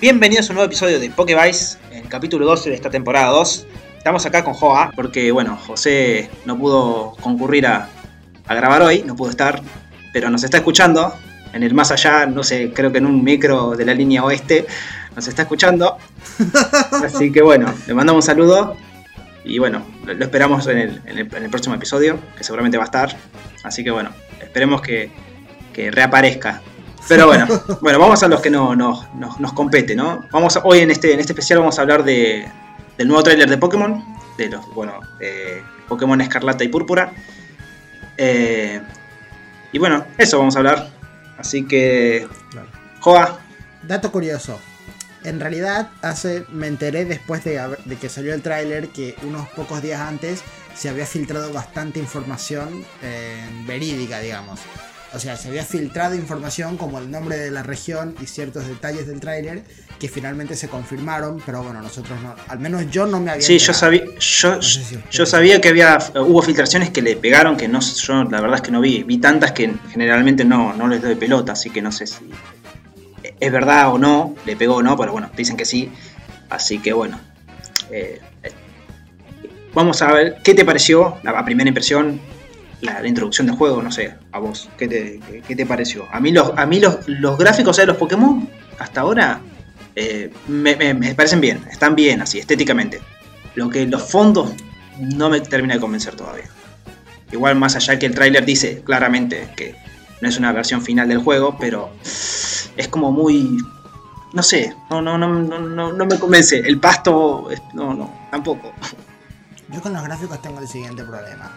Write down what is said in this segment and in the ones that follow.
Bienvenidos a un nuevo episodio de Pokevice, el capítulo 12 de esta temporada 2. Estamos acá con Joa, porque bueno, José no pudo concurrir a, a grabar hoy, no pudo estar, pero nos está escuchando en el más allá, no sé, creo que en un micro de la línea oeste, nos está escuchando. Así que bueno, le mandamos un saludo y bueno, lo, esperamos en el, en, el, en el próximo episodio, que seguramente va a estar. Así que bueno, esperemos que, que reaparezca. Pero bueno, bueno, vamos a los que no, no, no, nos compete, ¿no? Vamos a- hoy en este, en este especial vamos a hablar de, del nuevo tráiler de Pokémon, de los, bueno, Pokémon Escarlata y Púrpura. Eh, y bueno, eso vamos a hablar. Así que, Claro. Joa, Dato curioso. En realidad, hace, me enteré después de, de que salió el tráiler que unos pocos días antes se había filtrado bastante información eh, verídica, digamos. O sea, se había filtrado información como el nombre de la región y ciertos detalles del tráiler que finalmente se confirmaron, pero bueno, nosotros no, al menos yo no me había Sí, yo sabía, yo, No sé si ustedes- yo sabía que había, hubo filtraciones que le pegaron, que no, yo la verdad es que no vi, vi tantas que generalmente no, no les doy pelota, así que no sé si es verdad o no, le pegó o no, pero bueno, dicen que sí, así que bueno. eh, eh, vamos a ver, ¿qué te pareció la, primera impresión? La, introducción del juego, no sé, a vos, ¿qué te, qué, te pareció? A mí los, a mí los, los gráficos de los Pokémon, hasta ahora, eh, me, me- me parecen bien, están bien así, estéticamente. Lo que los fondos no me termina de convencer todavía. Igual más allá que el tráiler dice claramente que no es una versión final del juego, pero es como muy... No sé, no, no, no, no, no, me convence. El pasto, no, no, tampoco. Yo con los gráficos tengo el siguiente problema.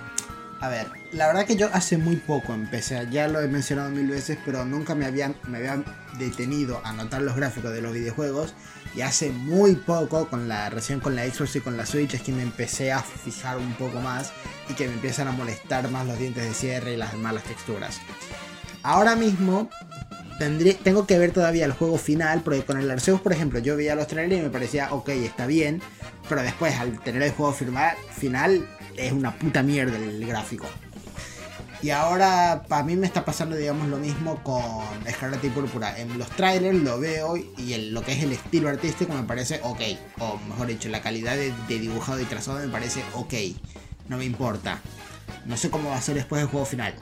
A ver, la verdad que yo hace muy poco empecé, ya lo he mencionado mil veces, pero nunca me habían, me habían detenido a notar los gráficos de los videojuegos. Y hace muy poco, con la recién con la Xbox y con la Switch, es que me empecé a fijar un poco más y que me empiezan a molestar más los dientes de cierre y las malas texturas. Ahora mismo tendré, tengo que ver todavía el juego final, porque con el Arceus, por ejemplo, yo veía los trailers y me parecía, ok, está bien, pero después al tener el juego firma- final es una puta mierda el gráfico. Y ahora para mí me está pasando digamos lo mismo con Scarlet y Púrpura. En los trailers lo veo y lo que es el estilo artístico me parece ok. O mejor dicho, la calidad de, dibujado y trazado me parece ok. No me importa. No sé cómo va a ser después el juego final.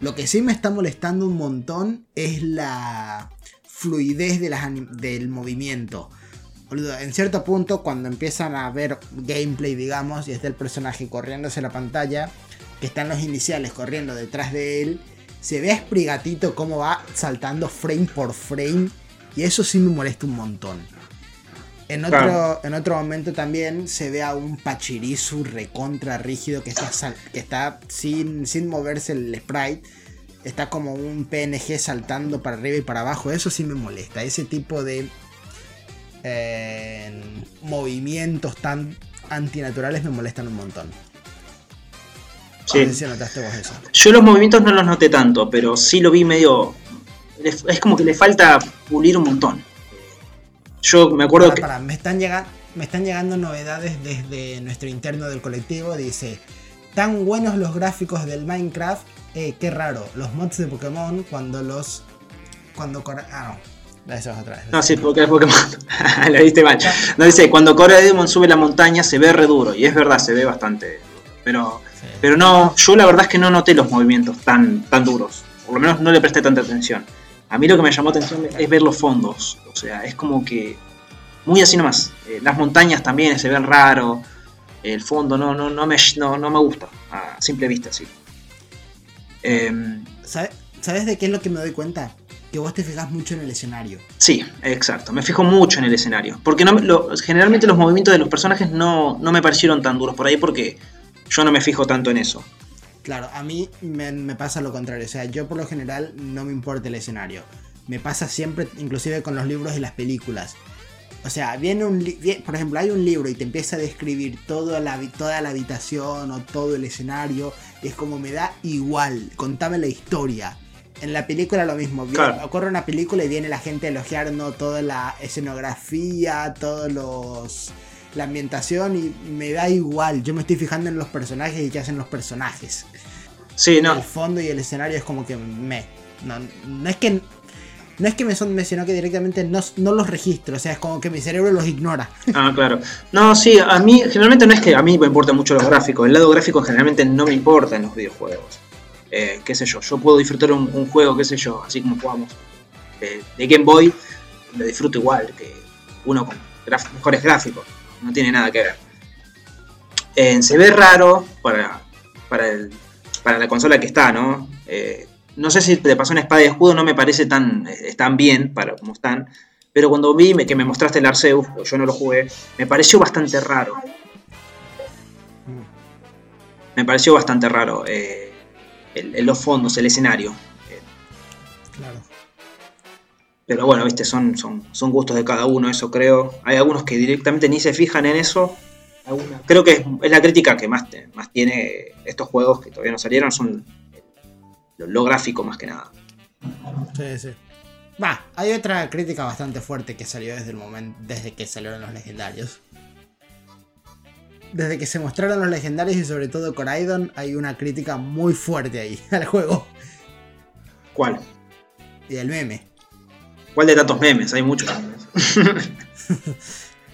Lo que sí me está molestando un montón es la fluidez de las del movimiento. Boludo, en cierto punto, cuando empiezan a ver gameplay, digamos, y está el personaje corriendo hacia la pantalla, que están los iniciales corriendo detrás de él, se ve a Sprigatito cómo va saltando frame por frame, y eso sí me molesta un montón. En otro, Claro. en otro momento también se ve a un Pachirisu recontra rígido que está, sal- que está sin, sin moverse el sprite. Está como un PNG saltando para arriba y para abajo. Eso sí me molesta. Ese tipo de eh, movimientos tan antinaturales me molestan un montón. Sí. No sé si notaste vos eso. Yo los movimientos no los noté tanto, pero sí lo vi medio... Es como que le falta pulir un montón. Yo me acuerdo que... me, están llegando, me están llegando novedades desde nuestro interno del colectivo. Dice, tan buenos los gráficos del Minecraft. Eh, qué raro, los mods de Pokémon cuando los... Cuando... Ah, no. Eso es otra vez. No, sí, porque es Pokémon. Lo viste mal. No dice, cuando Cora Demon sube la montaña se ve re duro. Y es verdad, se ve bastante duro. Pero, Sí. pero no, yo la verdad es que no noté los movimientos tan, tan duros. Por lo menos no le presté tanta atención. A mí lo que me llamó atención es ver los fondos. O sea, es como que muy así nomás. Eh, las montañas también se ven raro. El fondo no, no, no, me, no, no me gusta. A simple vista, sí. ¿Sabe- ¿Sabes de qué es lo que me doy cuenta? Que vos te fijas mucho en el escenario. Sí, exacto. Me fijo mucho en el escenario. Porque no, me- lo- generalmente los movimientos de los personajes no, no me parecieron tan duros por ahí porque yo no me fijo tanto en eso. Claro, a mí me, me pasa lo contrario. O sea, yo por lo general no me importa el escenario. Me pasa siempre, inclusive con los libros y las películas. O sea, viene un li- vie- por ejemplo, hay un libro y te empieza a describir toda la, toda la habitación o todo el escenario. Y es como me da igual, contame la historia. En la película lo mismo, Claro. ocurre una película y viene la gente a elogiar ¿no? toda la escenografía, todos los la ambientación y me da igual. Yo me estoy fijando en los personajes y qué hacen los personajes. Sí, no. El fondo y el escenario es como que me. No, no es que. no es que me son mencionó que directamente no, no los registro, o sea, es como que mi cerebro los ignora. Ah, claro. No, sí, a mí generalmente no es que a mí me importan mucho los gráficos, el lado gráfico generalmente no me importa en los videojuegos. Eh, qué sé yo, yo puedo disfrutar un, un juego, qué sé yo, así como jugamos eh, de Game Boy, lo disfruto igual que uno con graf- mejores gráficos, no tiene nada que ver. Eh, se ve raro para, para, el- para la consola que está, ¿no? Eh, no sé si te pasó en Espada y Escudo, no me parece tan, bien para como están, pero cuando vi que me mostraste el Arceus, yo no lo jugué, me pareció bastante raro. Me pareció bastante raro eh, el- los fondos, el escenario. Claro. Pero bueno, viste, son, son, son gustos de cada uno, eso creo. Hay algunos que directamente ni se fijan en eso. Alguna- Creo que es, es la crítica que más, te- más tiene estos juegos que todavía no salieron, son lo, lo gráfico más que nada. Sí, sí. Va, hay otra crítica bastante fuerte que salió desde el momento, desde que salieron los legendarios. Desde que se mostraron los legendarios y sobre todo Coraidon, hay una crítica muy fuerte ahí al juego. ¿Cuál? Y el meme. ¿Cuál de tantos memes? Hay muchos memes.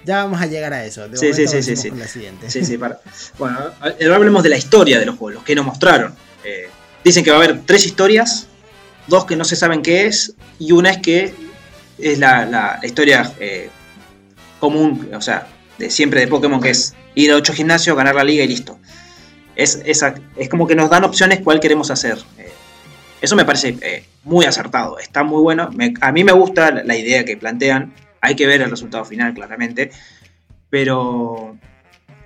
Ya vamos a llegar a eso. De Sí, sí, sí, sí, sí. con la siguiente. Sí, sí, para. Bueno, ahora hablemos de la historia de los juegos, los que nos mostraron. Eh, dicen que va a haber tres historias, dos que no se saben qué es, y una es que es la, la- la historia eh, común, o sea, de siempre de Pokémon, que es ir a ocho gimnasios, ganar la liga y listo. Es, esa, es como que nos dan opciones cuál queremos hacer. Eh, eso me parece eh, muy acertado, está muy bueno. A mí me gusta la, idea que plantean. Hay que ver el resultado final, claramente. Pero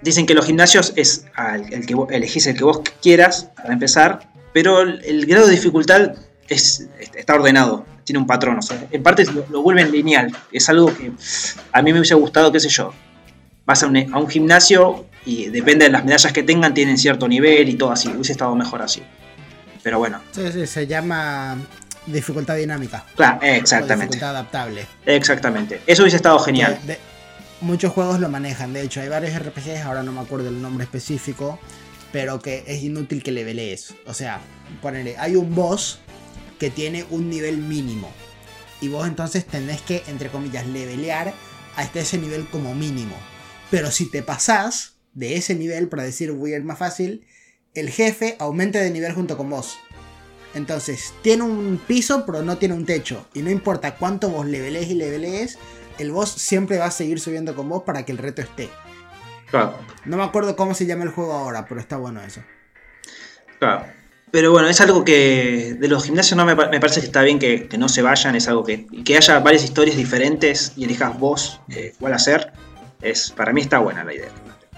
dicen que los gimnasios es el que vos, elegís el que vos quieras para empezar, pero el, grado de dificultad es, está ordenado, tiene un patrón, o sea, en parte lo vuelven lineal, es algo que a mí me hubiese gustado, qué sé yo, vas a un, a un gimnasio y depende de las medallas que tengan, tienen cierto nivel y todo así, hubiese estado mejor así. Pero bueno, Sí, sí, se llama dificultad dinámica. claro, exactamente, dificultad adaptable. exactamente, eso hubiese estado genial. De- de- muchos juegos lo manejan, de hecho hay varios RPGs, ahora no me acuerdo el nombre específico, pero que es inútil que levelees. O sea, ponele, hay un boss que tiene un nivel mínimo. Y vos entonces tenés que, entre comillas, levelear hasta ese nivel como mínimo. Pero si te pasás de ese nivel, para decir voy a ir más fácil, el jefe aumenta de nivel junto con vos. Entonces, tiene un piso, pero no tiene un techo. Y no importa cuánto vos levelees y levelees, el boss siempre va a seguir subiendo con vos para que el reto esté. Claro. No me acuerdo cómo se llama el juego ahora, pero está bueno eso. Claro. Pero bueno, es algo que de los gimnasios no me, pa- me parece que está bien que, que no se vayan, es algo que, que haya varias historias diferentes y elijas vos eh, cuál hacer. Es, para mí está buena la idea.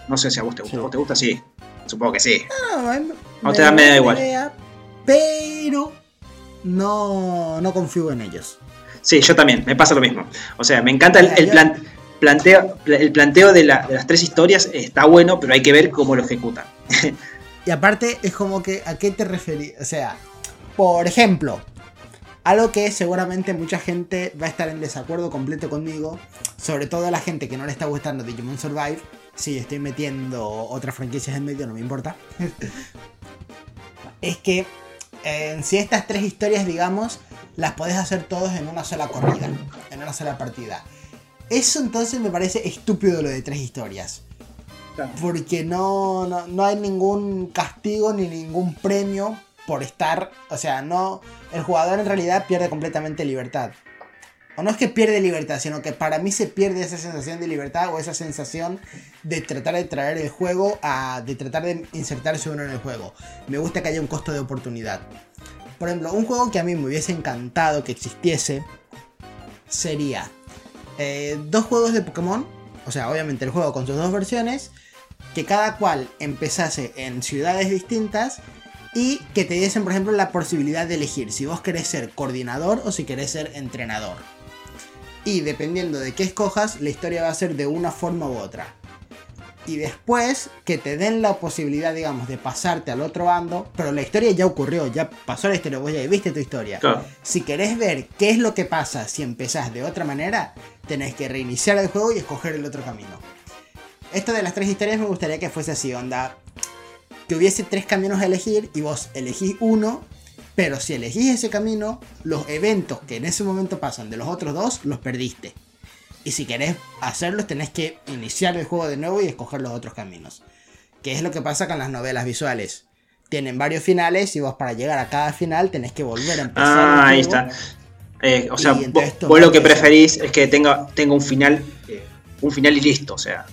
No sé si a vos te gusta. Sí. ¿Vos te gusta? Sí. Supongo que sí. No, me- No te da- me da la igual. idea, pero no, no confío en ellos. Sí, yo también, me pasa lo mismo. O sea, me encanta el, plan- planteo, el planteo de, la- de las tres historias, está bueno, pero hay que ver cómo lo ejecutan. Y aparte es como que, ¿a qué te referís? O sea, por ejemplo, algo que seguramente mucha gente va a estar en desacuerdo completo conmigo, sobre todo la gente que no le está gustando Digimon Survive. Si estoy metiendo otras franquicias en medio, no me importa. es que eh, si estas tres historias, digamos, las podés hacer todos en una sola corrida, en una sola partida. Eso entonces me parece estúpido lo de tres historias. Porque no, no, no hay ningún castigo ni ningún premio por estar. O sea, no. El jugador en realidad pierde completamente libertad. O no es que pierde libertad, sino que para mí se pierde esa sensación de libertad o esa sensación de tratar de traer el juego a. de tratar de insertarse uno en el juego. Me gusta que haya un costo de oportunidad. Por ejemplo, un juego que a mí me hubiese encantado que existiese sería eh, dos juegos de Pokémon. O sea, obviamente el juego con sus dos versiones. Que cada cual empezase en ciudades distintas. Y que te diesen, por ejemplo, la posibilidad de elegir si vos querés ser coordinador o si querés ser entrenador. Y dependiendo de qué escojas, la historia va a ser de una forma u otra. Y después que te den la posibilidad, digamos, de pasarte al otro bando. Pero la historia ya ocurrió, ya pasó la historia, vos ya viste tu historia. Claro. Si querés ver qué es lo que pasa si empezás de otra manera, tenés que reiniciar el juego y escoger el otro camino. Esto de las tres historias me gustaría que fuese así, onda. Que hubiese tres caminos a elegir y vos elegís uno Pero si elegís ese camino, los eventos que en ese momento pasan de los otros dos, los perdiste. Y si querés hacerlos, tenés que iniciar el juego de nuevo y escoger los otros caminos. Que es lo que pasa con las novelas visuales. Tienen varios finales y vos para llegar a cada final tenés que volver a empezar. Ah, ahí está. Eh, o sea, vos, lo que preferís es que tenga, tenga un final eh, un final y listo, o sea,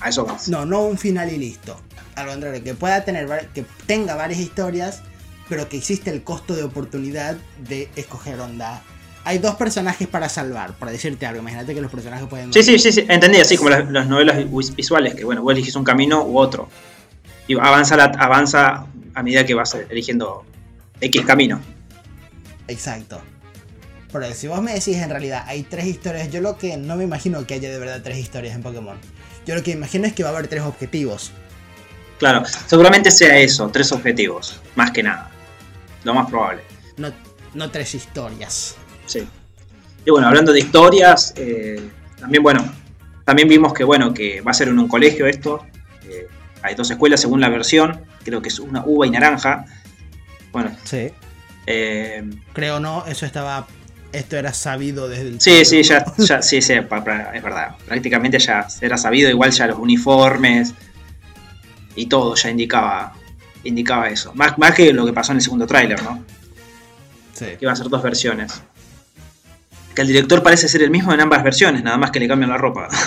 a eso vas. No, no un final y listo. Al contrario, que pueda tener, que tenga varias historias, pero que existe el costo de oportunidad de escoger onda. Hay dos personajes para salvar, para decirte algo. Imagínate que los personajes pueden. Sí, sí, sí, sí, entendí, así como las, novelas visuales, que bueno, vos eliges un camino u otro. Y avanza, avanza a medida que vas eligiendo X camino. Exacto. Pero si vos me decís en realidad hay tres historias, yo lo que no me imagino que haya de verdad tres historias en Pokémon. Yo lo que imagino es que va a haber tres objetivos. Claro, seguramente sea eso, tres objetivos, más que nada. Lo más probable. No, no tres historias. Sí. Y bueno, hablando de historias, eh, también bueno, también vimos que bueno, que va a ser en un colegio esto. Eh, hay dos escuelas según la versión, creo que es una uva y naranja. Bueno. Sí. Eh, creo no, eso estaba esto era sabido desde el... Sí, sí, ya, ya sí, sí, es verdad. Prácticamente ya era sabido, igual ya los uniformes y todo ya indicaba, indicaba eso. Más, más que lo que pasó en el segundo tráiler, ¿no? Sí. Que iba a ser dos versiones. Que el director parece ser el mismo en ambas versiones, nada más que le cambian la ropa.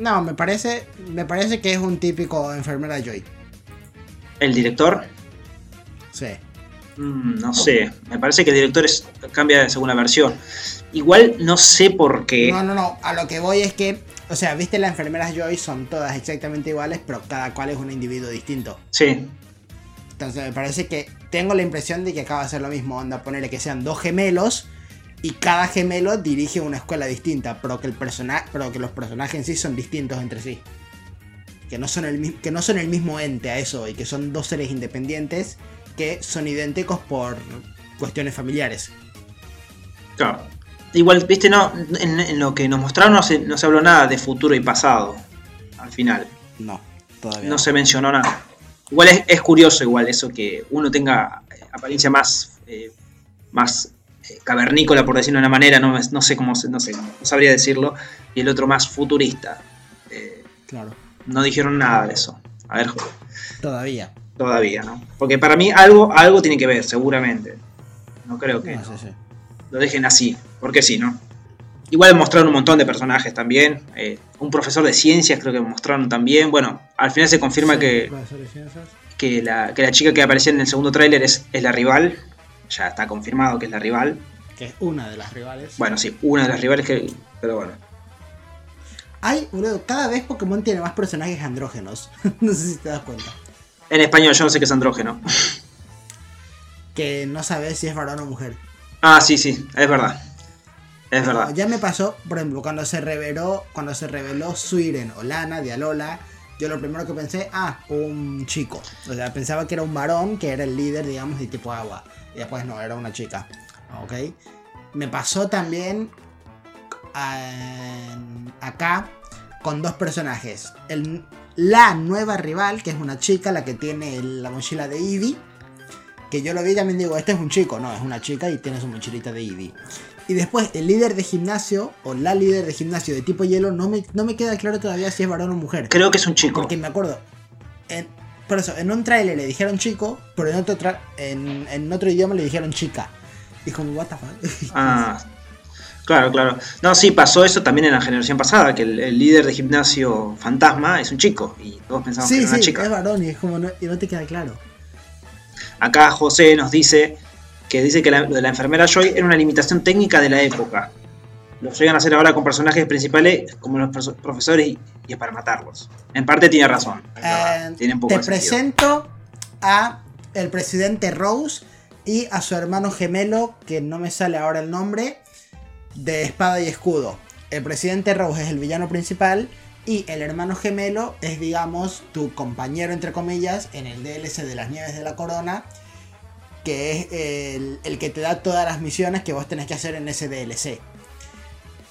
No, me parece, me parece que es un típico enfermera Joy. ¿El director? Sí. Mm, no sé, me parece que el director cambia según la versión. Igual no sé por qué. No, no, no, a lo que voy es que, o sea, viste, las enfermeras Joy son todas exactamente iguales, pero cada cual es un individuo distinto. Sí. Entonces me parece que tengo la impresión de que acaba de ser lo mismo, onda, ponerle que sean dos gemelos y cada gemelo dirige una escuela distinta, pero que, el pero que los personajes en sí son distintos entre sí. Que no, son el, que no son el mismo ente a eso y que son dos seres independientes que son idénticos por cuestiones familiares. Claro. Igual, viste, no, en, lo que nos mostraron no se, no se, habló nada de futuro y pasado. Al final. No, todavía. No, se mencionó nada. Igual es, curioso, igual, eso que uno tenga eh, apariencia más, eh, más eh, cavernícola, por decirlo de una manera, no, no sé cómo no sé, no sabría decirlo, y el otro más futurista. claro. No dijeron nada de eso. A ver. Todavía todavía, ¿no? Porque para mí algo, algo tiene que ver, seguramente. No creo que lo dejen así, porque sí, ¿no? Igual mostraron un montón de personajes también. Eh, un profesor de ciencias creo que mostraron también. Bueno, al final se confirma que, que, la, que la chica que aparecía en el segundo tráiler es, es la rival. Ya está confirmado que es la rival. Que es una de las rivales. Bueno, sí, una de las rivales que... Pero bueno. Hay, cada vez Pokémon tiene más personajes andrógenos. no sé si te das cuenta. En español, yo no sé qué es andrógeno. Que no sabes si es varón o mujer. Ah, sí, sí, es verdad. Es verdad. Ya me pasó, por ejemplo, cuando se reveló, cuando se reveló Suiren o Lana de Alola, yo lo primero que pensé, ah, un chico. O sea, pensaba que era un varón, que era el líder, digamos, de tipo agua. Y después no, era una chica. ¿Ok? Me pasó también acá con dos personajes. El, la nueva rival, que es una chica, la que tiene la mochila de Eevee. Que yo lo vi y también digo, este es un chico, no, es una chica y tiene su mochilita de Eevee. Y después el líder de gimnasio, o la líder de gimnasio de tipo hielo, no me, no me queda claro todavía si es varón o mujer. Creo que es un chico. Porque me acuerdo, en, por eso, en un trailer le dijeron chico, pero en otro, en, en otro idioma le dijeron chica. Y como, what the fuck. Ah, Claro, claro. No, sí, pasó eso también en la generación pasada, que el, líder de gimnasio fantasma es un chico y todos pensamos que era una chica. es varón y, es como no, y no te queda claro. Acá José nos dice que dice que la, lo de la enfermera Joy era una limitación técnica de la época. Lo llegan a hacer ahora con personajes principales como los profesores y, es para matarlos. En parte tiene razón. Eh, te presento a el presidente Rose y a su hermano gemelo, que no me sale ahora el nombre, de espada y escudo. El presidente Rose es el villano principal y el hermano gemelo es, digamos, tu compañero, entre comillas, en el DLC de las Nieves de la Corona, que es el, que te da todas las misiones que vos tenés que hacer en ese DLC.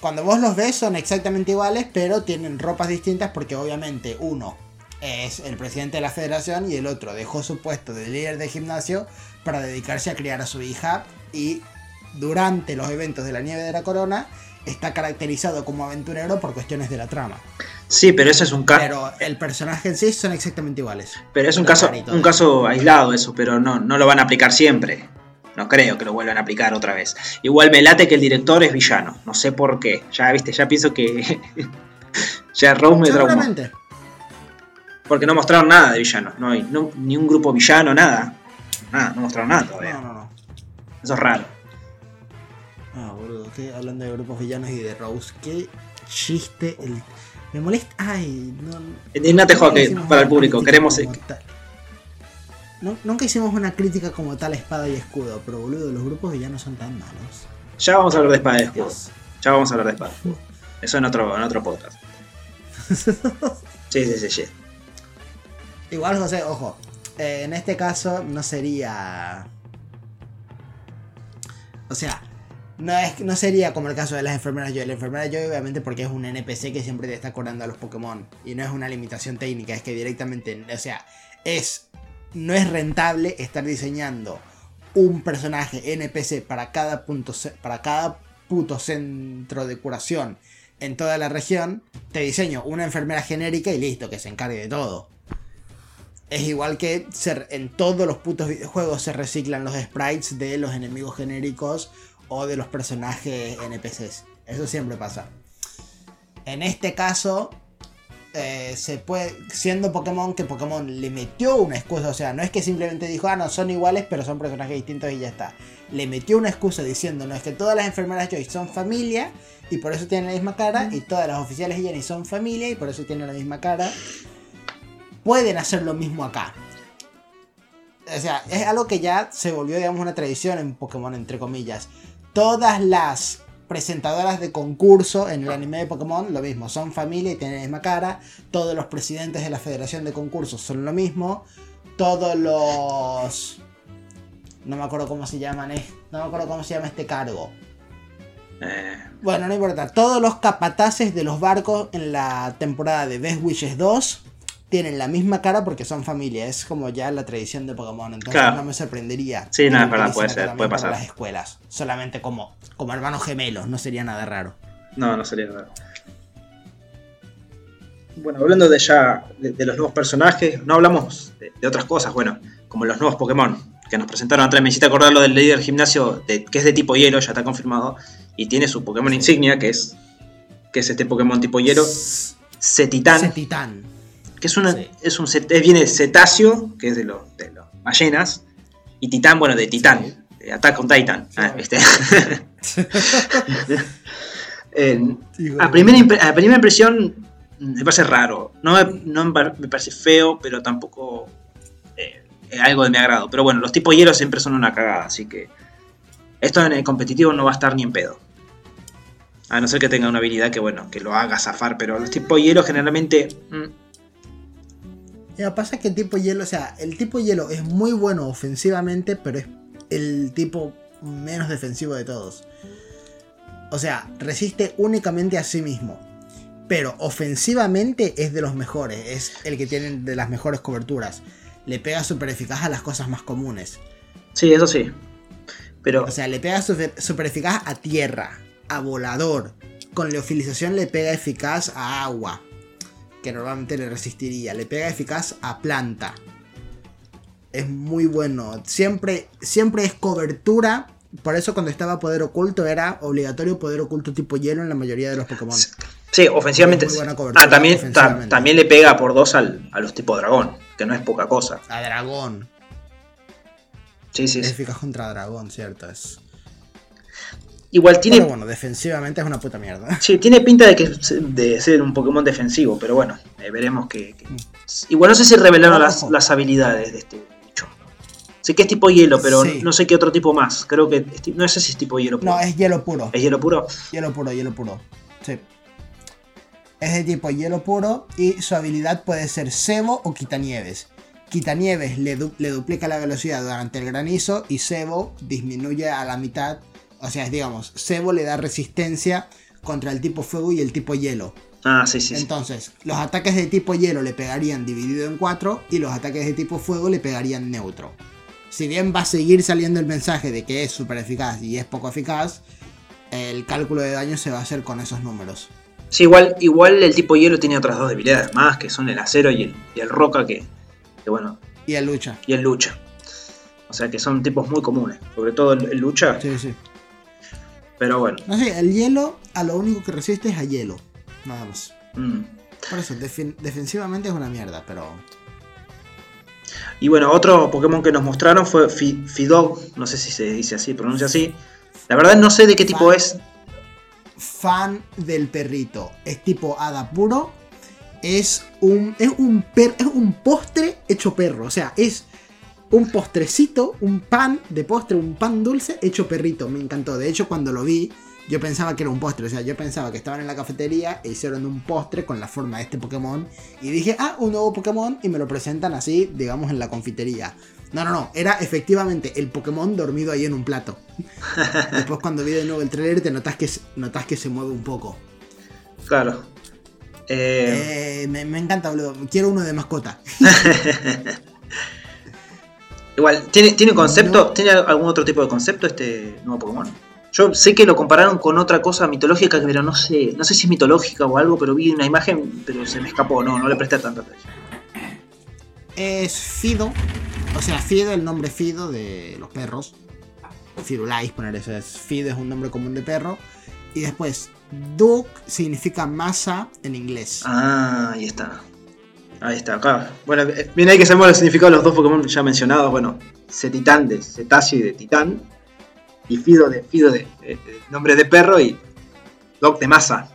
Cuando vos los ves son exactamente iguales, pero tienen ropas distintas porque obviamente uno es el presidente de la federación y el otro dejó su puesto de líder de gimnasio para dedicarse a criar a su hija y durante los eventos de la nieve de la corona está caracterizado como aventurero por cuestiones de la trama. Sí, pero eso es un caso. Pero el personaje en sí son exactamente iguales. Pero es un caso, un caso aislado eso, pero no, no lo van a aplicar siempre. No creo que lo vuelvan a aplicar otra vez. Igual me late que el director es villano. No sé por qué. Ya viste, ya pienso que. ya Rose me traumó. Porque no mostraron nada de villano. No hay ni un grupo villano, nada. Nada, no mostraron nada todavía. No, no, no. Eso es raro. Hablando de grupos villanos y de Rose, qué chiste. El... Me molesta. Ay, no. Indignate Hockey para el público. Queremos. nunca hicimos una crítica como tal a espada y escudo, pero boludo, los grupos villanos son tan malos. Ya vamos a hablar de espada y escudo. Ya vamos a hablar de espada y escudo. Eso en otro, en otro podcast. sí, sí, sí, sí. Igual, José, ojo. Eh, en este caso no sería. O sea, no, es, no sería como el caso de las enfermeras Joy. La enfermera Joy, obviamente, porque es un NPC que siempre te está curando a los Pokémon. Y no es una limitación técnica, es que directamente. O sea, es. No es rentable estar diseñando un personaje NPC para cada punto. Para cada puto centro de curación en toda la región. Te diseño una enfermera genérica y listo, que se encargue de todo. Es igual que en todos los putos videojuegos se reciclan los sprites de los enemigos genéricos o de los personajes NPCs. Eso siempre pasa. En este caso, eh, se puede, siendo Pokémon, que Pokémon le metió una excusa, o sea, no es que simplemente dijo, ah, no, son iguales, pero son personajes distintos y ya está. Le metió una excusa diciendo, no, es que todas las enfermeras Joy son familia y por eso tienen la misma cara, y todas las oficiales Jenny son familia y por eso tienen la misma cara. Pueden hacer lo mismo acá. O sea, es algo que ya se volvió, digamos, una tradición en Pokémon, entre comillas Todas las presentadoras de concurso en el anime de Pokémon, lo mismo, son familia y tienen la misma cara. Todos los presidentes de la federación de concursos son lo mismo. Todos los... No me acuerdo cómo se llaman, no me acuerdo cómo se llama este cargo. Eh. Bueno, no importa. Todos los capataces de los barcos en la temporada de Best Wishes 2 tienen la misma cara porque son familia. Es como ya la tradición de Pokémon. Entonces no me sorprendería. Sí, no, es verdad, puede ser, puede pasar. las escuelas. Solamente como, como hermanos gemelos, no sería nada raro. No, no sería raro. Bueno, hablando de ya de, los nuevos personajes, no hablamos de, otras cosas, bueno, como los nuevos Pokémon que nos presentaron atrás. Me hiciste acordar lo del líder gimnasio, que es de tipo hielo, ya está confirmado, y tiene su Pokémon insignia, que es, que es este Pokémon tipo hielo, Cetitán. Cetitán que es, una, es un viene cetáceo, que es de, los de los ballenas, y titán, bueno, de titán, Attack on Titan. Ah, a, primera primera impresión me parece raro, no me, no me parece feo, pero tampoco eh, es algo de mi agrado. Pero bueno, los tipos hielo siempre son una cagada, así que esto en el competitivo no va a estar ni en pedo. A no ser que tenga una habilidad que, bueno, que lo haga zafar, pero los tipos hielo generalmente... Mm, pasa que el tipo hielo, o sea, el tipo hielo es muy bueno ofensivamente, pero es el tipo menos defensivo de todos. O sea, resiste únicamente a sí mismo. Pero ofensivamente es de los mejores. Es el que tiene de las mejores coberturas. Le pega súper eficaz a las cosas más comunes. Sí, eso sí. Pero... O sea, le pega súper eficaz a tierra, a volador. Con leofilización le pega eficaz a agua que normalmente le resistiría. Le pega eficaz a planta. Es muy bueno. Siempre, siempre es cobertura. Por eso cuando estaba poder oculto era obligatorio poder oculto tipo hielo en la mayoría de los Pokémon. Sí, ofensivamente. Ah, también, también le pega por dos al, a los tipos dragón, que no es poca cosa. A dragón. Sí, sí. Es eficaz contra dragón, cierto. Es, Igual tiene. bueno, defensivamente es una puta mierda. Sí, tiene pinta de, que, de ser un Pokémon defensivo, pero bueno, eh, veremos que, mm. Igual no sé si revelaron las, habilidades de este bicho. Sé que es tipo hielo, pero no sé qué otro tipo más. Creo que. No sé si es tipo hielo puro. No, es hielo puro. ¿Es hielo puro? Hielo puro, hielo puro. Sí. Es de tipo hielo puro y su habilidad puede ser Sebo o Quitanieves. Quitanieves le, le duplica la velocidad durante el granizo y Sebo disminuye a la mitad o sea, digamos, Sebo le da resistencia contra el tipo fuego y el tipo hielo. Ah, sí, sí. sí. Entonces, los ataques de tipo hielo le pegarían dividido en 4 y los ataques de tipo fuego le pegarían neutro. Si bien va a seguir saliendo el mensaje de que es súper eficaz y es poco eficaz, el cálculo de daño se va a hacer con esos números. Sí, igual, igual el tipo hielo tiene otras dos debilidades más, que son el acero y el, y el roca, que, que bueno, Y el lucha. y el lucha. O sea que son tipos muy comunes, sobre todo el, el lucha, Sí, sí. Pero bueno. No sé, el hielo a lo único que resiste es a hielo. Nada más. mm. Por eso, defen- defensivamente es una mierda, pero. Y bueno, otro Pokémon que nos mostraron fue Fi- Fidog, no sé si se dice así, pronuncia así. La verdad no sé de qué tipo es. Fan del perrito. Es tipo hada puro. Es un. Es un per, es un postre hecho perro. O sea, es un postrecito, un pan de postre, un pan dulce hecho perrito. Me encantó. De hecho, cuando lo vi, yo pensaba que era un postre. O sea, yo pensaba que estaban en la cafetería e hicieron un postre con la forma de este Pokémon. Y dije, ah, un nuevo Pokémon. Y me lo presentan así, digamos, en la confitería. No, no, no. Era efectivamente el Pokémon dormido ahí en un plato. Después, cuando vi de nuevo el trailer, te notas que, se- notas que se mueve un poco. Claro. Eh, Eh, me, me encanta, boludo. Quiero uno de mascota. igual, ¿tiene, ¿tiene concepto? no. ¿Tiene algún otro tipo de concepto este nuevo Pokémon? Yo sé que lo compararon con otra cosa mitológica, pero no sé, no sé si es mitológica o algo, pero vi una imagen, pero se me escapó, no, no le presté tanta atención. Es Fido. O sea, Fido, el nombre Fido de los perros. Firulais, poner eso. Es Fido es un nombre común de perro. Y después, Duck significa masa en inglés. Ah, ahí está. Ahí está, acá. Bueno, eh, bien ahí que sabemos los significados de los dos Pokémon ya mencionados. Bueno, Cetitán de cetáceo y de titán. Y Fido de Fido de, de- de nombre de perro y Doc de masa.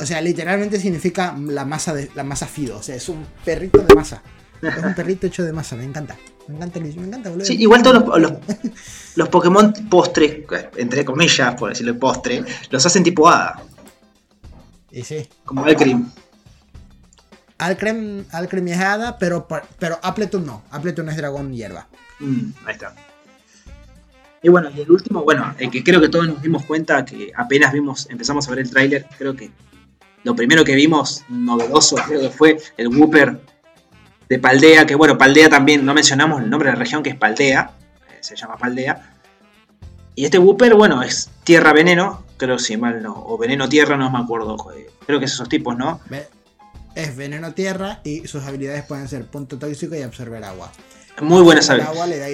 O sea, literalmente significa la masa de la masa Fido. O sea, es un perrito de masa. Es un perrito hecho de masa, me encanta. Me encanta, Luis, me encanta, boludo. Sí, igual todos los, los, los Pokémon postre, entre comillas, por decirlo postre, los hacen tipo hada, Y sí. como Alcrim. Alcrem, Alcrem es hada, pero, pero Appleton no. Appleton es dragón hierba. Mm, ahí está. Y bueno, y el último, bueno, el que creo que todos nos dimos cuenta que apenas vimos, empezamos a ver el tráiler, creo que lo primero que vimos novedoso creo que fue el Whooper de Paldea, que bueno, Paldea también, no mencionamos el nombre de la región que es Paldea, eh, se llama Paldea. Y este Whooper, bueno, es tierra veneno, creo si mal no, o veneno tierra, no me acuerdo, eh, creo que es esos tipos, ¿no? Es veneno tierra y sus habilidades pueden ser punto tóxico y absorber agua. Muy buena saber. agua le da,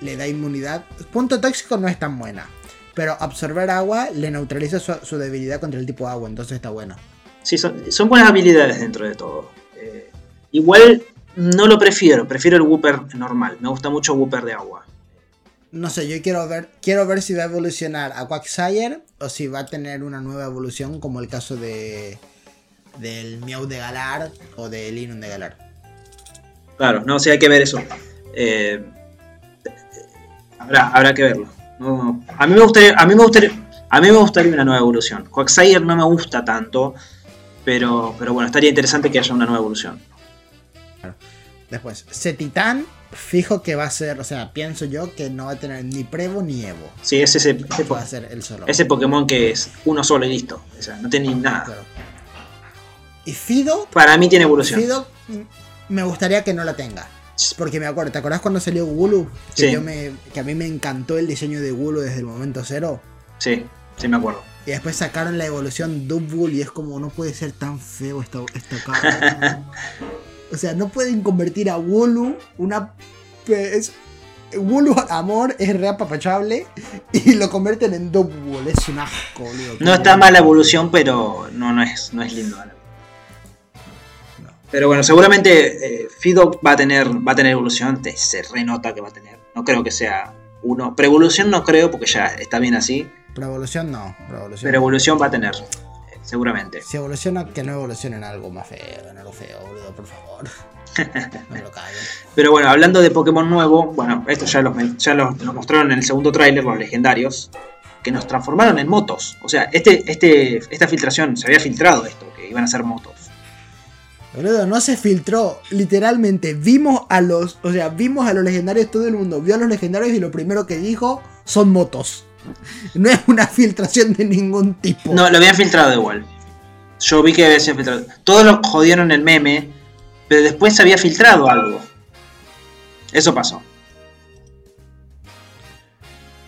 le da inmunidad. Punto tóxico no es tan buena. Pero absorber agua le neutraliza su, su debilidad contra el tipo agua, entonces está bueno. Sí, son, son buenas habilidades dentro de todo. Eh, igual no lo prefiero, prefiero el Whooper normal. Me gusta mucho Whooper de agua. No sé, yo quiero ver, quiero ver si va a evolucionar a Quagsire o si va a tener una nueva evolución como el caso de del Meow de Galar o del Linun de Galar. Claro, no, sí, hay que ver eso. Eh, habrá, habrá que verlo. No, a mí me gustaría, a mí me gustaría, a mí me gustaría una nueva evolución. Quagsire no me gusta tanto, pero, pero bueno, estaría interesante que haya una nueva evolución. Después, Cetitán, fijo que va a ser, o sea, pienso yo que no va a tener ni Prevo ni Evo. Sí, es ese, ese, po- Va a ser el solo. ese Pokémon que es uno solo y listo. O sea, no tiene ni nada. Claro. Y Fido, Para mí tiene evolución. Fido mm, me gustaría que no la tenga. Porque me acuerdo, ¿te acordás cuando salió Gulu? Que, Sí. yo me, que a mí me encantó el diseño de Gulu desde el momento cero. Sí, sí me acuerdo. Y después sacaron la evolución Dubwool y es como, no puede ser tan feo esta, esta cara. o sea, no pueden convertir a Wooloo una... Es, Wooloo amor es reapapachable y lo convierten en Dubwool. Es un asco, boludo. No está mal la evolución, pero no, no es, no es lindo. ¿no? Pero bueno, seguramente eh, Fido va a tener, va a tener evolución, te- se renota que va a tener. No creo que sea uno. Preevolución no creo, porque ya está bien así. Pero evolución no. Pero evolución. Pero evolución va a tener, eh, seguramente. Si evoluciona, que no evolucione en algo más feo, en algo feo, boludo, por favor. No me lo. Pero bueno, hablando de Pokémon nuevo, bueno, esto ya los, ya los, los mostraron en el segundo tráiler, los legendarios, que nos transformaron en motos. O sea, este, este, esta filtración, se había filtrado esto, que iban a ser motos. Boludo, no se filtró. Literalmente, vimos a los. O sea, vimos a los legendarios, todo el mundo vio a los legendarios y lo primero que dijo son motos. No es una filtración de ningún tipo. No, lo habían filtrado igual. Yo vi que había sido filtrado. Todos lo jodieron el meme, pero después se había filtrado algo. Eso pasó.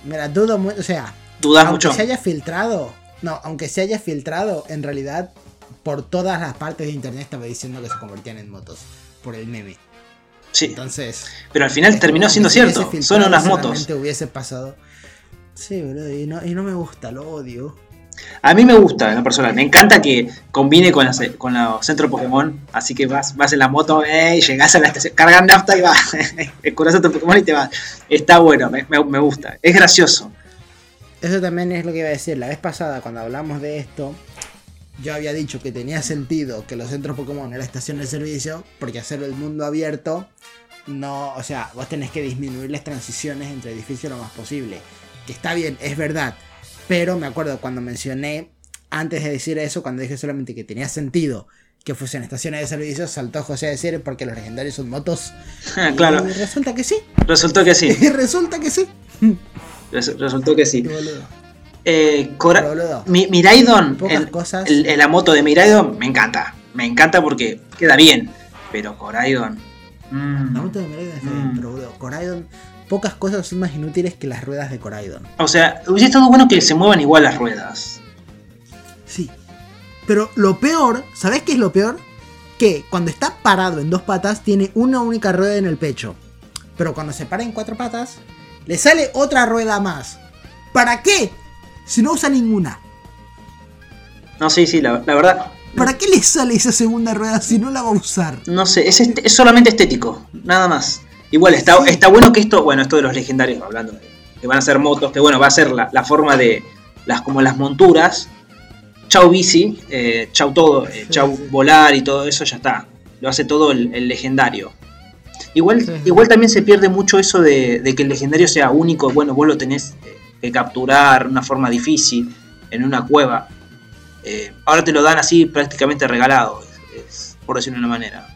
Mira, dudo mucho, o sea, Dudas aunque mucho. se haya filtrado, no, aunque se haya filtrado, en realidad por todas las partes de internet estaba diciendo que se convertían en motos por el meme. Sí, Entonces, pero al final terminó siendo cierto. Son unas motos. hubiese pasado. Sí, bro, y no, y no me gusta, lo odio. A mí me gusta en lo personal. Me encanta que combine con, las, con los centros Pokémon. Así que vas, vas en la moto, eh, llegás a la estación, cargas nafta y vas. los centros Pokémon y te vas. Está bueno, me, me- me gusta. Es gracioso. Eso también es lo que iba a decir. La vez pasada, cuando hablamos de esto, yo había dicho que tenía sentido que los centros Pokémon eran estación de servicio, porque hacerlo el mundo abierto, no, o sea, vos tenés que disminuir las transiciones entre edificios lo más posible. Que está bien, es verdad. Pero me acuerdo cuando mencioné, antes de decir eso, cuando dije solamente que tenía sentido que fuesen estaciones de servicio, saltó José a decir porque los legendarios son motos. claro, Y resulta que sí. resultó que sí. Y resulta que sí. Res- Resultó que sí. Eh, Cora-. Mi- Miraidon, Pocas el- cosas. el- el- la moto de Miraidon, me encanta. Me encanta porque queda bien. Pero Coraidon. mm, La moto de Miraidon está Mm. bien, pero boludo, Coraidon, pocas cosas son más inútiles que las ruedas de Coraidon. O sea, hubiese estado bueno que se muevan igual las ruedas. Sí. Pero lo peor, ¿sabes qué es lo peor? Que cuando está parado en dos patas tiene una única rueda en el pecho. Pero cuando se para en cuatro patas, le sale otra rueda más. ¿Para qué? Si no usa ninguna. No, sí, sí, la, la verdad. ¿Para qué le sale esa segunda rueda si no la va a usar? No sé, es, est- es solamente estético, nada más. Igual está, Sí. está bueno que esto, bueno, esto de los legendarios, hablando de que van a ser motos, que bueno, va a ser la, la forma de las como las monturas. Chau bici, eh, chau todo, eh, chau sí. volar y todo eso, ya está. Lo hace todo el, el legendario. Igual, igual también se pierde mucho eso de, de que el legendario sea único. Bueno, vos lo tenés que capturar de una forma difícil, en una cueva. Eh, ahora te lo dan así prácticamente regalado, es- es- por decirlo de una manera.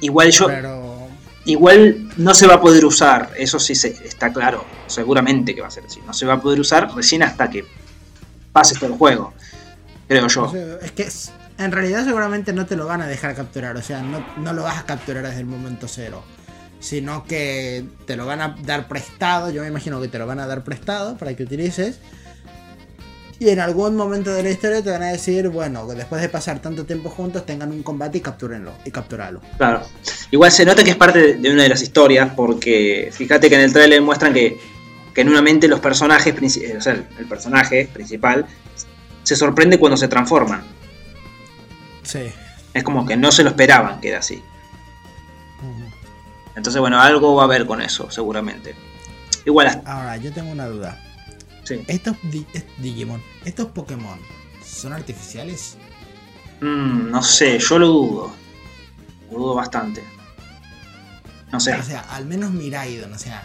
Igual yo, Pero. igual no se va a poder usar, eso sí se, está claro, seguramente que va a ser así. No se va a poder usar recién hasta que pase todo el juego, creo yo. es que en realidad seguramente no te lo van a dejar capturar, o sea, no, no lo vas a capturar desde el momento cero. Sino que te lo van a dar prestado, yo me imagino que te lo van a dar prestado para que utilices. Y en algún momento de la historia te van a decir, bueno, que después de pasar tanto tiempo juntos tengan un combate y captúrenlo, y capturarlo. Claro. Igual se nota que es parte de- una de las historias, porque fíjate que en el trailer muestran que, que en una mente los personajes, eh, o sea, el, personaje principal, se sorprende cuando se transforman. Sí. Es como que no se lo esperaban que era así. Entonces, bueno, algo va a haber con eso, seguramente. Igual, Ahora, yo tengo una duda. sí. Estos di- es- Digimon, estos Pokémon, ¿son artificiales? Mm, no sé, yo lo dudo. Lo dudo bastante. No sé. O sea, al menos Miraidon, o sea.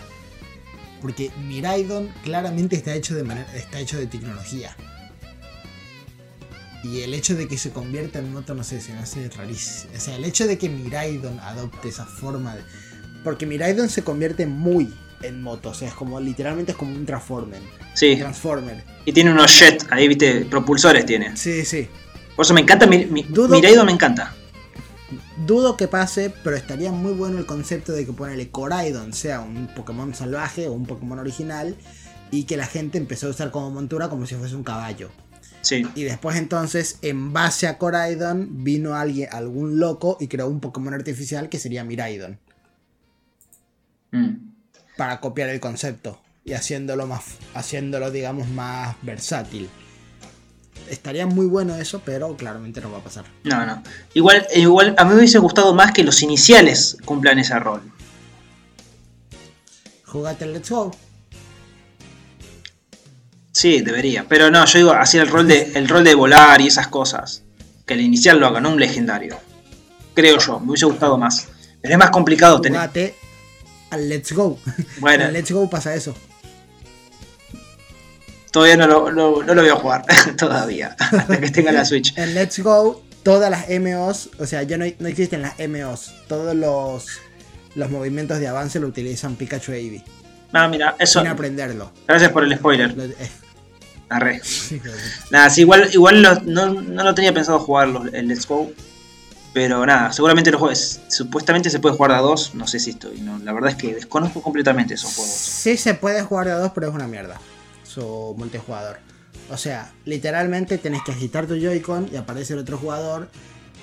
Porque Miraidon claramente está hecho de manera, está hecho de tecnología. Y el hecho de que se convierta en moto, no sé, se me hace rarísimo. O sea, el hecho de que Miraidon adopte esa forma de. Porque Miraidon se convierte muy en moto. O sea, es como literalmente es como un Transformer. Sí. Transformer. Y tiene unos jet, ahí viste, propulsores tiene. Sí, sí. Por eso me encanta, mi, mi, Dudo- Miraidon me encanta. Dudo que pase, pero estaría muy bueno el concepto de que ponerle Coraidon sea un Pokémon salvaje o un Pokémon original y que la gente empezó a usar como montura como si fuese un caballo. Sí. Y después entonces, en base a Coraidon, vino alguien, algún loco y creó un Pokémon artificial que sería Miraidon. Mm. Para copiar el concepto y haciéndolo más, haciéndolo digamos más versátil. Estaría muy bueno eso, pero claramente no va a pasar. No, no. Igual, igual a mí me hubiese gustado más que los iniciales cumplan ese rol. Jugate el Let's Go. Sí, debería. Pero no, yo digo, hacía el rol de, el rol de volar y esas cosas. Que el inicial lo haga, no un legendario. Creo yo, me hubiese gustado más. Pero es más complicado tener. Al Let's Go. Bueno, En Let's Go pasa eso. todavía no lo, no- no lo voy a jugar. todavía. Hasta que tenga la Switch. En Let's Go, todas las MOs, o sea, ya no, no existen las MOs. Todos los, los movimientos de avance lo utilizan Pikachu e Eevee. Ah, mira, eso. Sin aprenderlo. Gracias por el spoiler. Lo- eh, Arre. nada, sí, igual, igual no, no, lo tenía pensado jugar el Let's Go. Pero nada, seguramente los juegos. Supuestamente se puede jugar de a dos. No sé si estoy. No, la verdad es que desconozco completamente esos juegos. Sí, se puede jugar de a dos, pero es una mierda. Su multijugador. O sea, literalmente tenés que agitar tu Joy-Con y aparece el otro jugador.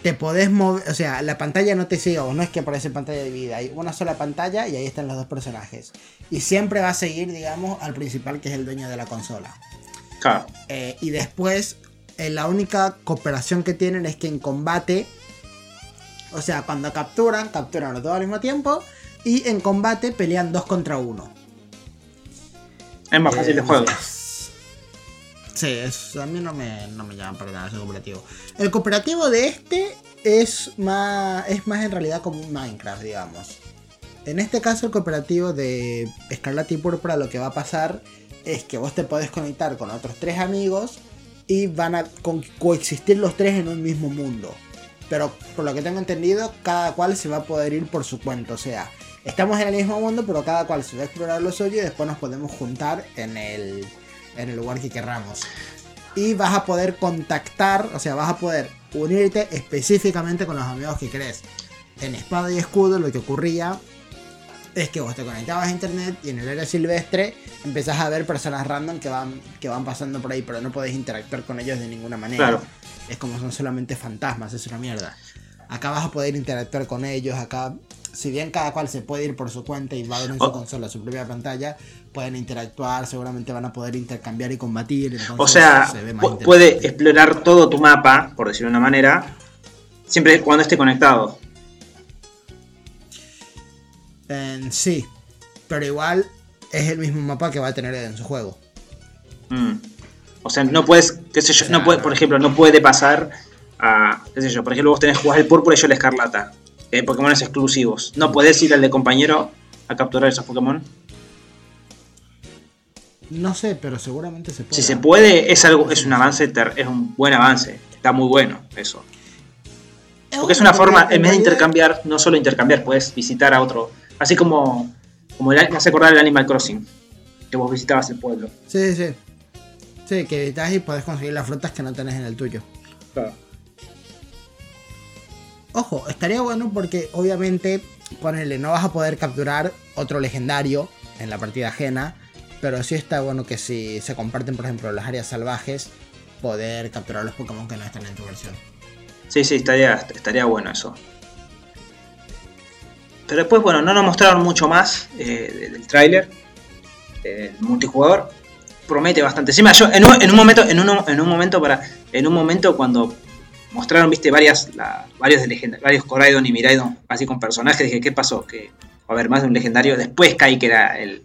Te podés mover. O sea, la pantalla no te sigue o no es que aparece pantalla dividida. Hay una sola pantalla y ahí están los dos personajes. Y siempre va a seguir, digamos, al principal que es el dueño de la consola. Claro. Eh, y después, eh, la única cooperación que tienen es que en combate o sea, cuando capturan, capturan los dos al mismo tiempo. Y en combate pelean dos contra uno. Es más fácil de juego. Sí, a mí no me, no me llama para nada ese cooperativo. El cooperativo de este es más, es más en realidad como un Minecraft, digamos. En este caso, el cooperativo de Escarlata y Púrpura lo que va a pasar es que vos te podés conectar con otros tres amigos y van a coexistir los tres en un mismo mundo pero por lo que tengo entendido, cada cual se va a poder ir por su cuenta. O sea, estamos en el mismo mundo, pero cada cual se va a explorar lo suyo y después nos podemos juntar en el, en el lugar que querramos. Y vas a poder contactar, o sea, vas a poder unirte específicamente con los amigos que crees. En Espada y Escudo lo que ocurría es que vos te conectabas a internet y en el área silvestre empezás a ver personas random que van, que van pasando por ahí, pero no podés interactuar con ellos de ninguna manera. Claro es como son solamente fantasmas, es una mierda. Acá vas a poder interactuar con ellos, acá, si bien cada cual se puede ir por su cuenta y va a ver en su oh. consola, su propia pantalla, pueden interactuar, seguramente van a poder intercambiar y combatir. o sea, puede explorar todo tu mapa, por decirlo de una manera, siempre cuando esté conectado. Sí, pero igual es el mismo mapa que va a tener en su juego. Mm. O sea, no puedes, qué sé yo, no puede, por ejemplo, no puede pasar a, qué sé yo, por ejemplo, vos tenés jugar el púrpura y yo el escarlata. Eh, Pokémon exclusivos. ¿No podés ir al de compañero a capturar esos Pokémon? No sé, pero seguramente se puede. Si se puede, es algo, es un avance, es un buen avance. Está muy bueno eso. Porque es una forma, en vez de intercambiar, no solo intercambiar, puedes visitar a otro. Así como, como me hace acordar el Animal Crossing, que vos visitabas el pueblo. Sí, sí. Sí, que editas y puedes conseguir las frutas que no tenés en el tuyo. Claro. Ojo, estaría bueno porque obviamente, ponele, no vas a poder capturar otro legendario en la partida ajena, pero sí está bueno que si se comparten, por ejemplo, las áreas salvajes, poder capturar los Pokémon que no están en tu versión. Sí, sí, estaría, estaría bueno eso. Pero después, bueno, no nos mostraron mucho más eh, del tráiler, del multijugador promete bastante. Encima yo en un, momento, en un, en un momento para. En un momento cuando mostraron, viste, varias, varios de legendarios, varios Coraidon y Miraidon, así con personajes, dije, ¿qué pasó? Que a ver más de un legendario. Después caí que era el,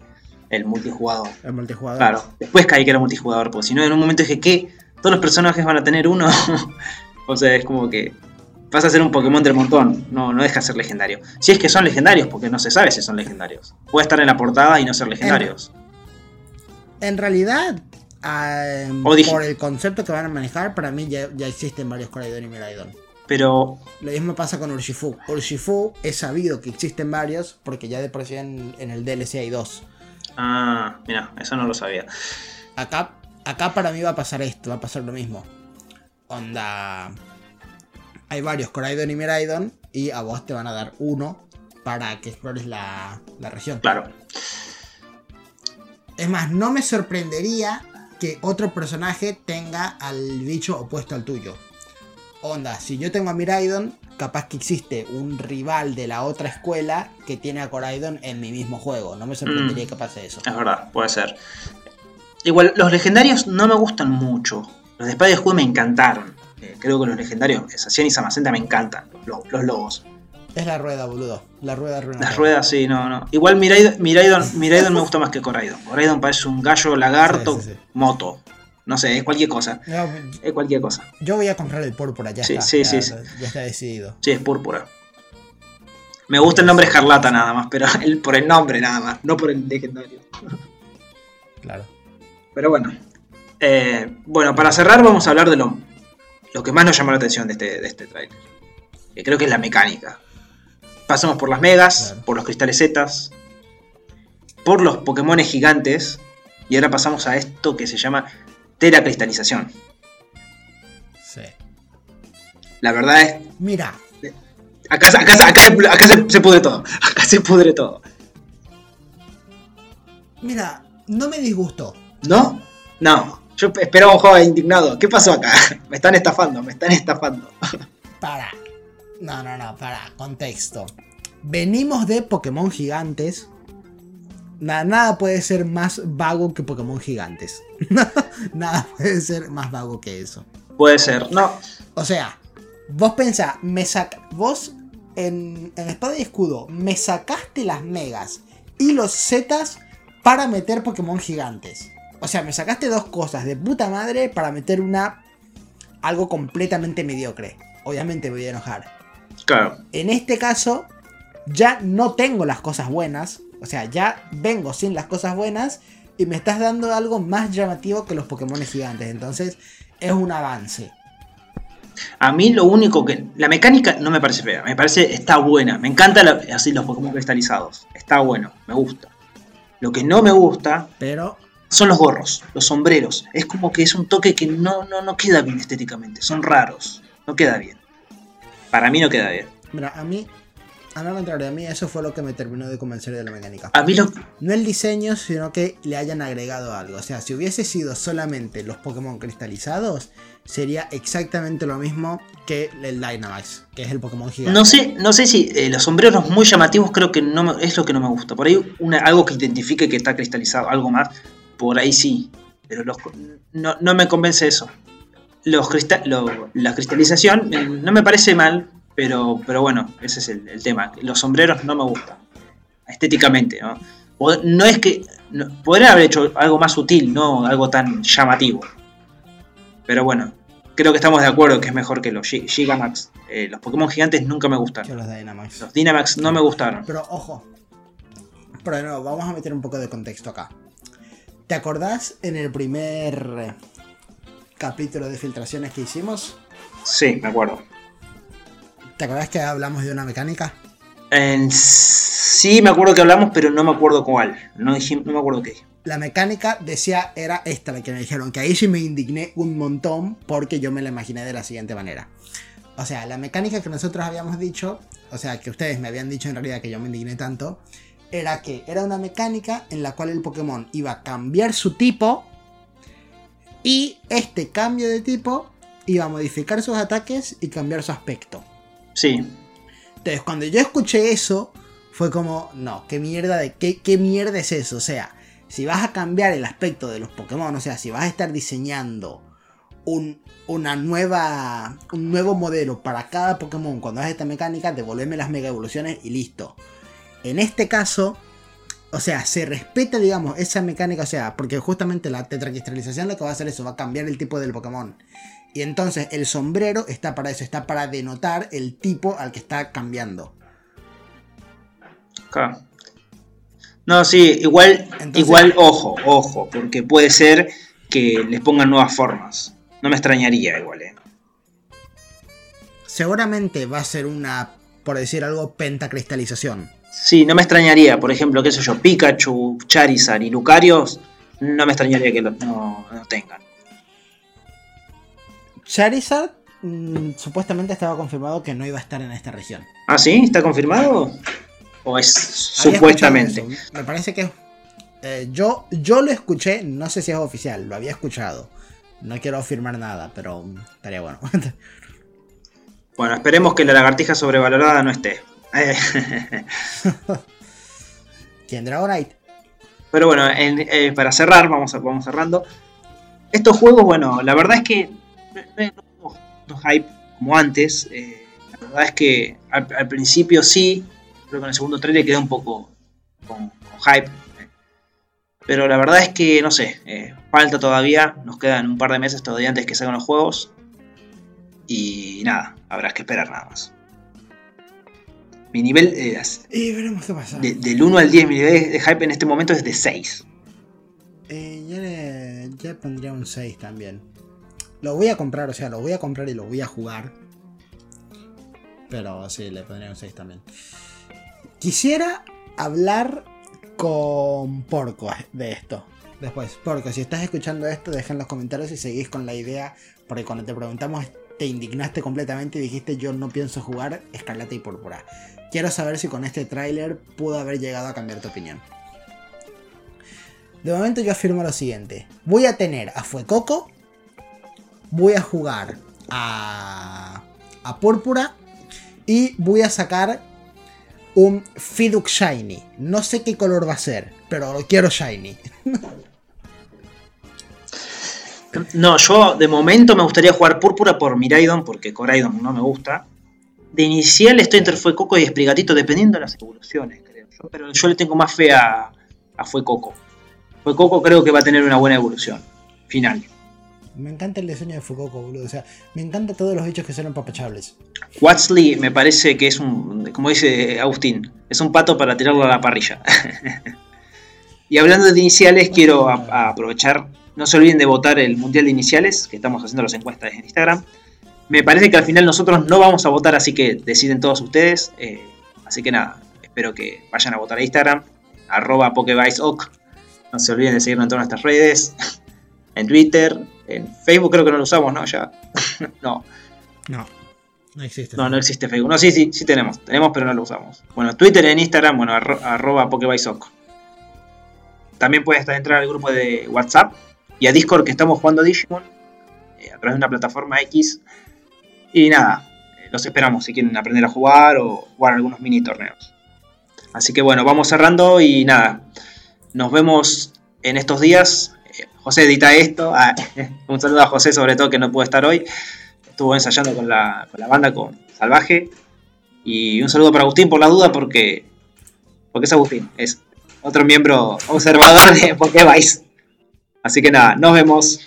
el multijugador. El multijugador. Claro, después caí que era multijugador, porque si no, en un momento dije, ¿qué? Todos los personajes van a tener uno. o sea, es como que pasa a ser un Pokémon del montón. No, no deja de ser legendario. Si es que son legendarios, porque no se sabe si son legendarios. Puede estar en la portada y no ser legendarios en realidad, por el concepto que van a manejar, para mí ya, existen varios Coraidon y Miraidon. Pero. Lo mismo pasa con Urshifu. Urshifu es sabido que existen varios porque ya de por sí en, el DLC hay dos. Ah, mira, eso no lo sabía. Acá, acá para mí va a pasar esto, va a pasar lo mismo. Onda. Hay varios Coraidon y Miraidon y a vos te van a dar uno para que explores la, la región. Claro. Es más, no me sorprendería que otro personaje tenga al bicho opuesto al tuyo. Onda, si yo tengo a Miraidon, capaz que existe un rival de la otra escuela que tiene a Coraidon en mi mismo juego. No me sorprendería mm. que pase eso. Es verdad, puede ser. Igual, los legendarios no me gustan mucho. Los de Spider me encantaron. Eh, creo que los legendarios, Sacian y Samacenta, me encantan. los lobos. Es la rueda, boludo. La rueda rueda. La rueda, sí, no, no. Igual Miraidon, Miraidon, me gusta más que Coraidon. Coraidon parece un gallo lagarto moto. No sé, es cualquier cosa. es cualquier cosa. Yo voy a comprar el púrpura, ya sí, está. Sí, ya, sí, ya está decidido. Sí, es púrpura. Me gusta el nombre Escarlata nada más, pero por el nombre nada más, no por el legendario. Claro. Pero bueno. Eh, bueno, para cerrar vamos a hablar de lo, lo que más nos llamó la atención de este, de este trailer. Que creo que es la mecánica. Pasamos por las megas, por los cristales zetas, por los Pokémon gigantes. Y ahora pasamos a esto que se llama teracristalización. Sí. La verdad es. Mira, Acá, acá, acá se, se pudre todo. Acá se pudre todo. mira, no me disgustó. ¿No? No. Yo esperaba un juego indignado. ¿Qué pasó acá? Me están estafando, me están estafando. Para. No, no, no, para. Contexto. Venimos de Pokémon gigantes. Nada, nada puede ser más vago que Pokémon gigantes. nada puede ser más vago que eso. Puede ser. No. O sea, vos pensá, me sac vos en, en Espada y Escudo me sacaste las megas y los zetas para meter Pokémon gigantes. O sea, me sacaste dos cosas de puta madre para meter una algo completamente mediocre. Obviamente me voy a enojar. Claro. En este caso, ya no tengo las cosas buenas. O sea, ya vengo sin las cosas buenas. Y me estás dando algo más llamativo que los Pokémon gigantes. Entonces, es un avance. A mí lo único que. La mecánica no me parece fea, me parece. está buena. Me encanta la- así los Pokémon cristalizados. Está bueno, me gusta. Lo que no me gusta Pero, son los gorros, los sombreros. Es como que es un toque que no, no, no queda bien estéticamente. Son raros. No queda bien. Para mí no queda bien. mira, a mí, a lo contrario, a mí eso fue lo que me terminó de convencer de la mecánica. A mí lo. No el diseño, sino que le hayan agregado algo. O sea, si hubiese sido solamente los Pokémon cristalizados, sería exactamente lo mismo que el Dynamax, que es el Pokémon gigante. No sé, no sé si eh, los sombreros muy llamativos creo que no me- es lo que no me gusta. Por ahí una, algo que identifique que está cristalizado, algo más, por ahí sí. Pero los, no, no me convence eso. Los crista- lo- la cristalización eh, no me parece mal, pero, pero bueno, ese es el, el tema. Los sombreros no me gustan. Estéticamente, ¿no? No es que. no- podrían haber hecho algo más sutil, no algo tan llamativo. Pero bueno, creo que estamos de acuerdo que es mejor que los Gi- Gigamax. Eh, los Pokémon gigantes nunca me gustaron. los Dynamax. Los Dynamax no me gustaron. Pero ojo. Pero de nuevo, vamos a meter un poco de contexto acá. ¿Te acordás en el primer capítulo de filtraciones que hicimos? Sí, me acuerdo. ¿Te acordás que hablamos de una mecánica? Sí, me acuerdo que hablamos, pero no me acuerdo cuál. No, dije- no me acuerdo qué. La mecánica decía era esta la que me dijeron, que ahí sí me indigné un montón porque yo me la imaginé de la siguiente manera. O sea, la mecánica que nosotros habíamos dicho, o sea, que ustedes me habían dicho en realidad que yo me indigné tanto, era que era una mecánica en la cual el Pokémon iba a cambiar su tipo y este cambio de tipo iba a modificar sus ataques y cambiar su aspecto. Sí, Entonces, cuando yo escuché eso, fue como, no, qué mierda de qué, qué mierda es eso. O sea, si vas a cambiar el aspecto de los Pokémon, o sea, si vas a estar diseñando un, una nueva, un nuevo modelo para cada Pokémon cuando hagas esta mecánica, devolverme las mega evoluciones y listo. En este caso, o sea, se respeta, digamos, esa mecánica, o sea, porque justamente la tetracristalización lo que va a hacer eso, va a cambiar el tipo del Pokémon. Y entonces el sombrero está para eso, está para denotar el tipo al que está cambiando. claro. No, sí, igual, Entonces- igual, ojo, ojo, porque puede ser que les pongan nuevas formas. No me extrañaría igual, eh. Seguramente va a ser una, por decir algo, pentacristalización. Sí, no me extrañaría, por ejemplo, qué sé yo, Pikachu, Charizard y Lucarios, no me extrañaría que lo, no, no tengan. Charizard mm, supuestamente estaba confirmado que no iba a estar en esta región. ¿Ah, sí? ¿Está confirmado? ¿O es supuestamente? Me parece que eh, yo, yo lo escuché, no sé si es oficial, lo había escuchado. No quiero afirmar nada, pero estaría bueno. Bueno, esperemos que la lagartija sobrevalorada no esté. Eh, ¿Quién Dragonite? Pero bueno, en- eh, para cerrar, vamos, a, vamos cerrando. Estos juegos, bueno, la verdad es que no, no- hype como antes. eh, la verdad es que al, principio sí, creo que en el segundo trailer quedé un poco con, hype. Pero la verdad es que, no sé, eh, falta todavía, nos quedan un par de meses todavía antes que salgan los juegos. Y nada, habrá que esperar nada más. Mi nivel eh, Y veremos qué pasa. de- del 1 al 10, mi nivel de hype en este momento es de 6. Eh, yo le, yo pondría un 6 también. Lo voy a comprar, o sea, lo voy a comprar y lo voy a jugar. Pero sí, le pondría un 6 también. Quisiera hablar con Porco de esto. Después, Porco, si estás escuchando esto, deja en los comentarios si seguís con la idea, porque cuando te preguntamos te indignaste completamente y dijiste yo no pienso jugar Escarlata y Púrpura. Quiero saber si con este tráiler pudo haber llegado a cambiar tu opinión. De momento yo afirmo lo siguiente. Voy a tener a Fuecoco. Voy a jugar a, a Púrpura. Y voy a sacar un Fiduk Shiny. No sé qué color va a ser, pero lo quiero Shiny. No, yo de momento me gustaría jugar Púrpura por Miraidon, porque Coraidon no me gusta. De inicial estoy entre Fuecoco y Esprigatito, dependiendo de las evoluciones, creo yo. Pero yo le tengo más fe a, a Fuecoco. Fuecoco creo que va a tener una buena evolución. Final. Me encanta el diseño de Fuecoco, boludo. O sea, me encanta todos los bichos que son empapachables. Watsley me parece que es un, como dice Agustín, es un pato para tirarlo a la parrilla. y hablando de iniciales, quiero aprovechar, no se olviden de votar el Mundial de Iniciales, que estamos haciendo las encuestas en Instagram. Me parece que al final nosotros no vamos a votar, así que deciden todos ustedes. Eh, así que nada, espero que vayan a votar a Instagram, arroba PokeviceOc. No se olviden de seguirnos en todas nuestras redes, en Twitter, en Facebook creo que no lo usamos, ¿no? Ya. no. No. No existe. No, no existe Facebook. No, sí, sí, sí tenemos. Tenemos, pero no lo usamos. Bueno, Twitter, en Instagram, bueno, arroba También puedes entrar al grupo de WhatsApp y a Discord que estamos jugando Digimon eh, a través de una plataforma X. Y nada, eh, los esperamos si quieren aprender a jugar o jugar algunos mini torneos. Así que bueno, vamos cerrando y nada, nos vemos en estos días José edita esto. Ah, un saludo a José, sobre todo, que no pudo estar hoy. Estuvo ensayando con la, banda, con Salvaje. Y un saludo para Agustín por la duda, porque, porque es Agustín, es otro miembro observador de Pokévice. Así que nada, nos vemos.